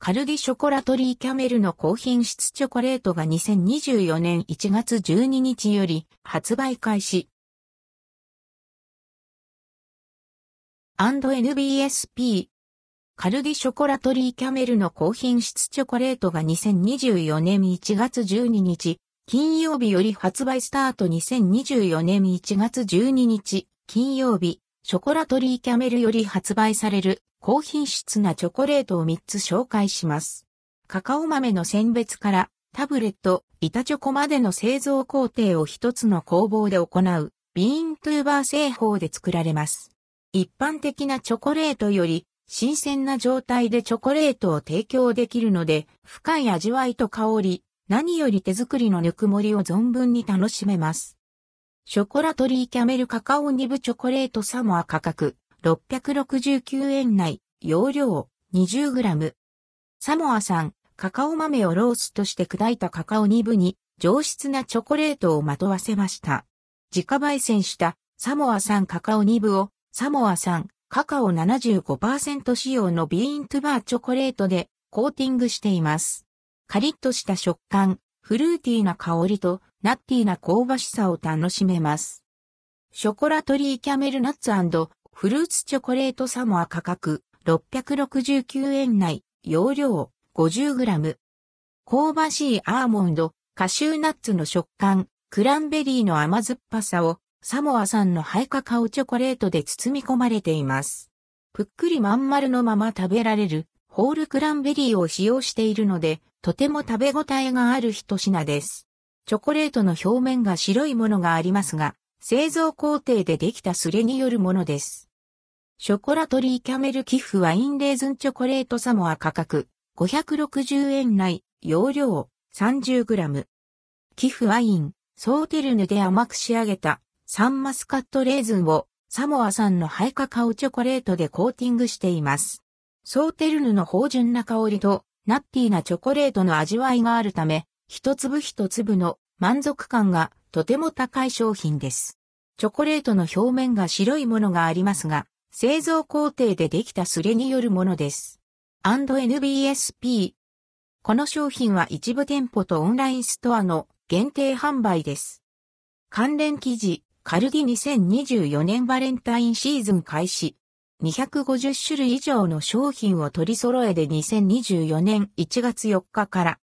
カルディショコラトリーキャメルの高品質チョコレートが2024年1月12日より発売開始。&NBSP カルディショコラトリーキャメルの高品質チョコレートが2024年1月12日金曜日より発売スタート。2024年1月12日金曜日。ショコラトリーキャメルより発売される。高品質なチョコレートを3つ紹介します。カカオ豆の選別からタブレット、板チョコまでの製造工程を一つの工房で行うビーントゥーバー製法で作られます。一般的なチョコレートより新鮮な状態でチョコレートを提供できるので深い味わいと香り、何より手作りのぬくもりを存分に楽しめます。ショコラトリーキャメルカカオニブチョコレートサモア価格669円内、容量 20g。サモア産カカオ豆をローストして砕いたカカオニブに上質なチョコレートをまとわせました。自家焙煎したサモア産カカオニブをサモア産カカオ75%仕様のビーントゥバーチョコレートでコーティングしています。カリッとした食感、フルーティーな香りとナッティーな香ばしさを楽しめます。ショコラトリーキャメルナッツフルーツチョコレートサモア価格669円内、容量 50g。香ばしいアーモンド、カシューナッツの食感、クランベリーの甘酸っぱさをサモア産のハイカカオチョコレートで包み込まれています。ぷっくりまん丸のまま食べられるホールクランベリーを使用しているので、とても食べ応えがある一品です。チョコレートの表面が白いものがありますが、製造工程でできたスレによるものです。ショコラトリーキャメル寄付ワインレーズンチョコレートサモア価格560円内、容量 30g。寄付ワイン、ソーテルヌで甘く仕上げたサンマスカットレーズンをサモア産のハイカカオチョコレートでコーティングしています。ソーテルヌの芳醇な香りとナッティーなチョコレートの味わいがあるため、一粒一粒の満足感がとても高い商品です。チョコレートの表面が白いものがありますが、製造工程でできたスレによるものです。&NBSP。この商品は一部店舗とオンラインストアの限定販売です。関連記事、カルディ2024年バレンタインシーズン開始。250種類以上の商品を取り揃えで2024年1月4日から